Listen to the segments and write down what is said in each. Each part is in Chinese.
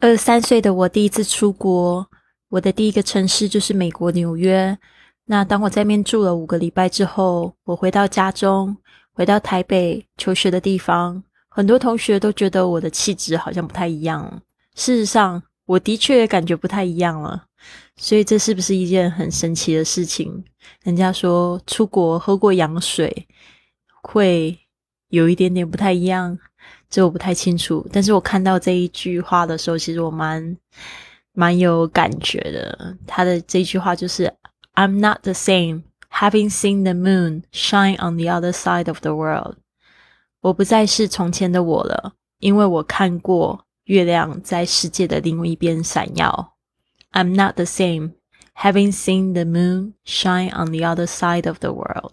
二十三岁的我第一次出国，我的第一个城市就是美国纽约。那当我在面住了五个礼拜之后，我回到家中，回到台北求学的地方，很多同学都觉得我的气质好像不太一样。事实上，我的确感觉不太一样了。所以这是不是一件很神奇的事情？人家说出国喝过羊水会有一点点不太一样。这我不太清楚，但是我看到这一句话的时候，其实我蛮蛮有感觉的。他的这句话就是：“I'm not the same, having seen the moon shine on the other side of the world。”我不再是从前的我了，因为我看过月亮在世界的另一边闪耀。I'm not the same, having seen the moon shine on the other side of the world。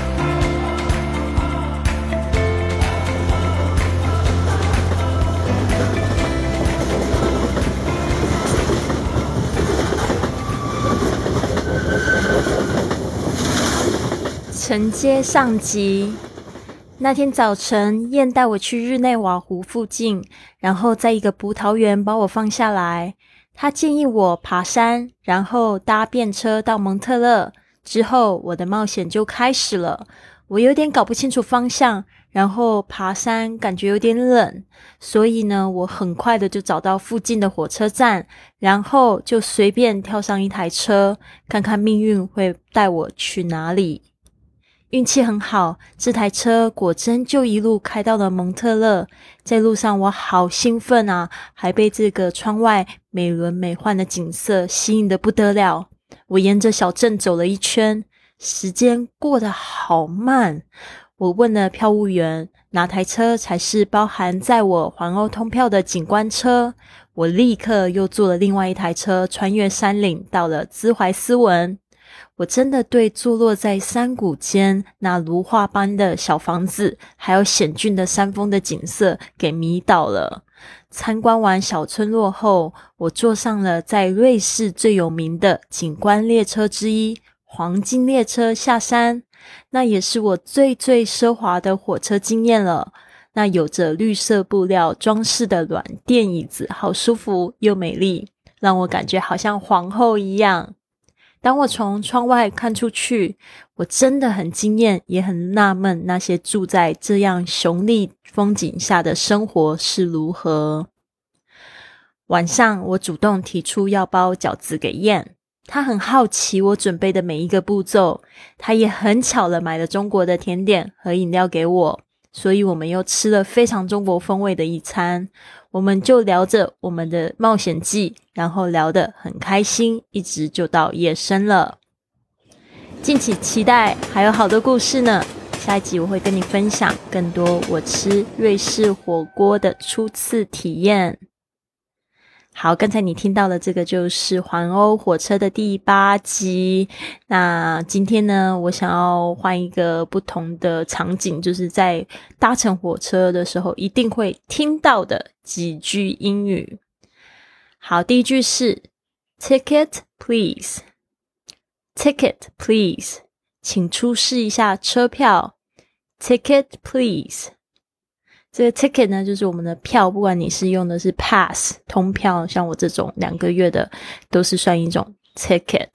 承接上集。那天早晨，燕带我去日内瓦湖附近，然后在一个葡萄园把我放下来。他建议我爬山，然后搭便车到蒙特勒。之后，我的冒险就开始了。我有点搞不清楚方向，然后爬山感觉有点冷，所以呢，我很快的就找到附近的火车站，然后就随便跳上一台车，看看命运会带我去哪里。运气很好，这台车果真就一路开到了蒙特勒。在路上，我好兴奋啊，还被这个窗外美轮美奂的景色吸引的不得了。我沿着小镇走了一圈，时间过得好慢。我问了票务员，哪台车才是包含在我环欧通票的景观车？我立刻又坐了另外一台车，穿越山岭，到了兹怀斯文。我真的对坐落在山谷间那如画般的小房子，还有险峻的山峰的景色给迷倒了。参观完小村落后，我坐上了在瑞士最有名的景观列车之一——黄金列车下山。那也是我最最奢华的火车经验了。那有着绿色布料装饰的软垫椅子，好舒服又美丽，让我感觉好像皇后一样。当我从窗外看出去，我真的很惊艳，也很纳闷，那些住在这样雄丽风景下的生活是如何。晚上，我主动提出要包饺子给燕，他很好奇我准备的每一个步骤，他也很巧了买了中国的甜点和饮料给我，所以我们又吃了非常中国风味的一餐。我们就聊着我们的冒险记，然后聊得很开心，一直就到夜深了。敬请期待，还有好多故事呢。下一集我会跟你分享更多我吃瑞士火锅的初次体验。好，刚才你听到的这个就是环欧火车的第八集。那今天呢，我想要换一个不同的场景，就是在搭乘火车的时候一定会听到的几句英语。好，第一句是 “Ticket, please.” Ticket, please，请出示一下车票。Ticket, please。这个 ticket 呢，就是我们的票，不管你是用的是 pass 通票，像我这种两个月的，都是算一种 ticket。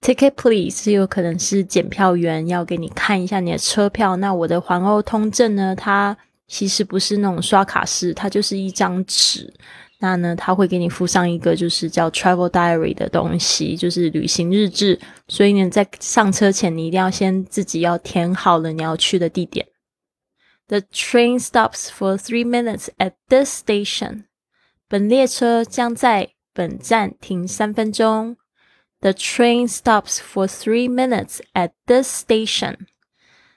Ticket please 是有可能是检票员要给你看一下你的车票。那我的环欧通证呢，它其实不是那种刷卡式，它就是一张纸。那呢，他会给你附上一个就是叫 travel diary 的东西，就是旅行日志。所以呢，在上车前，你一定要先自己要填好了你要去的地点。The train stops for three minutes at this station. 本列车将在本站停三分钟。The train stops for three minutes at this station.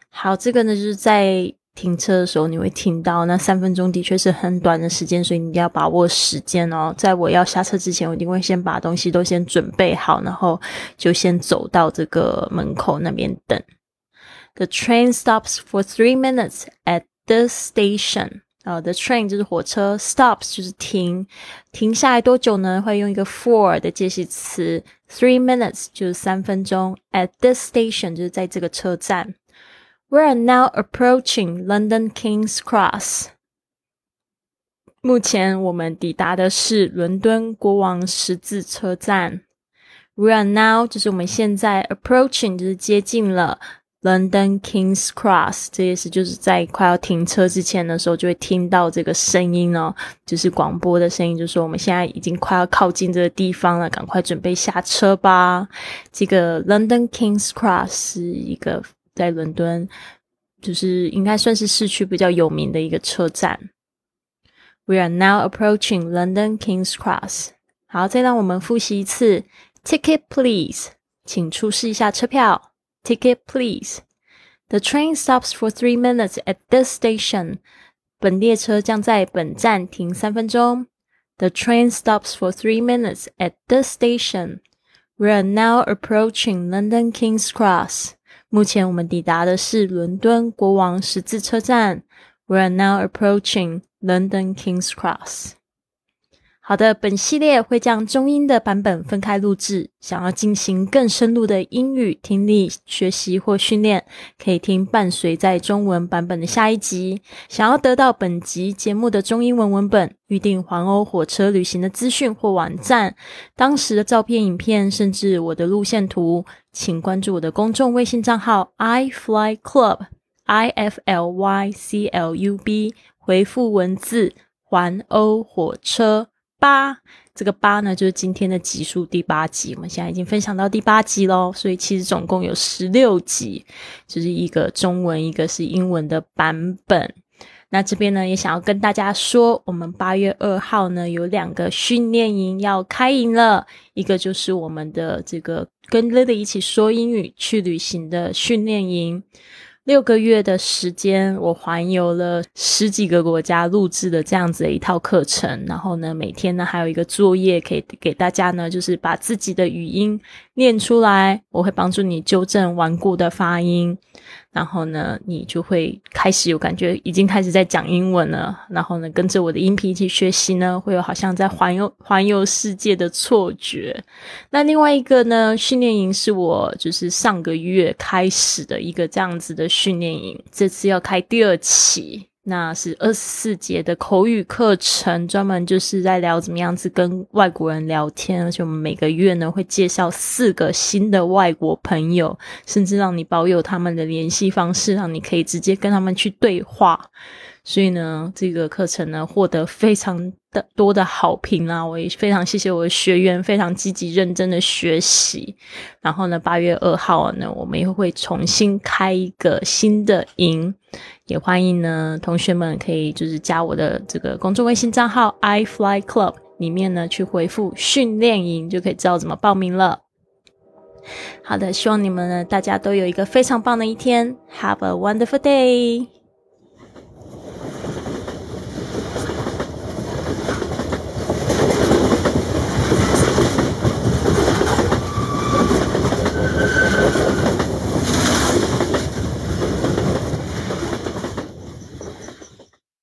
好，这个呢就是在停车的时候你会听到，那三分钟的确是很短的时间，所以你一定要把握时间哦。在我要下车之前，我一定会先把东西都先准备好，然后就先走到这个门口那边等。The train stops for three minutes at the station. 呃，the train 就是火车，stops 就是停，停下来多久呢？会用一个 for 的介系词，three minutes 就是三分钟，at this station 就是在这个车站。We are now approaching London King's Cross。目前我们抵达的是伦敦国王十字车站。We are now 就是我们现在 approaching 就是接近了。 London King's Cross，这也是就是在快要停车之前的时候，就会听到这个声音哦，就是广播的声音，就说我们现在已经快要靠近这个地方了，赶快准备下车吧。这个 London King's Cross 是一个在伦敦，就是应该算是市区比较有名的一个车站。We are now approaching London King's Cross。好，再让我们复习一次，Ticket please，请出示一下车票。Ticket, please. The train stops for three minutes at this station. 本列车将在本站停三分钟。The train stops for three minutes at this station. We are now approaching London King's Cross. 目前我们抵达的是伦敦国王十字车站。We are now approaching London King's Cross. 好的，本系列会将中英的版本分开录制。想要进行更深入的英语听力学习或训练，可以听伴随在中文版本的下一集。想要得到本集节目的中英文文本、预定环欧火车旅行的资讯或网站、当时的照片、影片，甚至我的路线图，请关注我的公众微信账号 i fly club，i f l y c l u b，回复文字环欧火车。八，这个八呢，就是今天的集数第八集。我们现在已经分享到第八集喽，所以其实总共有十六集，就是一个中文，一个是英文的版本。那这边呢，也想要跟大家说，我们八月二号呢有两个训练营要开营了，一个就是我们的这个跟 Lily 一起说英语去旅行的训练营。六个月的时间，我环游了十几个国家，录制的这样子的一套课程。然后呢，每天呢还有一个作业可以给大家呢，就是把自己的语音念出来，我会帮助你纠正顽固的发音。然后呢，你就会开始有感觉，已经开始在讲英文了。然后呢，跟着我的音频一起学习呢，会有好像在环游环游世界的错觉。那另外一个呢，训练营是我就是上个月开始的一个这样子的训练营，这次要开第二期。那是二十四节的口语课程，专门就是在聊怎么样子跟外国人聊天，而且我们每个月呢会介绍四个新的外国朋友，甚至让你保有他们的联系方式，让你可以直接跟他们去对话。所以呢，这个课程呢获得非常的多的好评啊！我也非常谢谢我的学员，非常积极认真的学习。然后呢，八月二号呢，我们又会重新开一个新的营，也欢迎呢同学们可以就是加我的这个公众微信账号 i fly club 里面呢去回复训练营，就可以知道怎么报名了。好的，希望你们呢大家都有一个非常棒的一天，Have a wonderful day。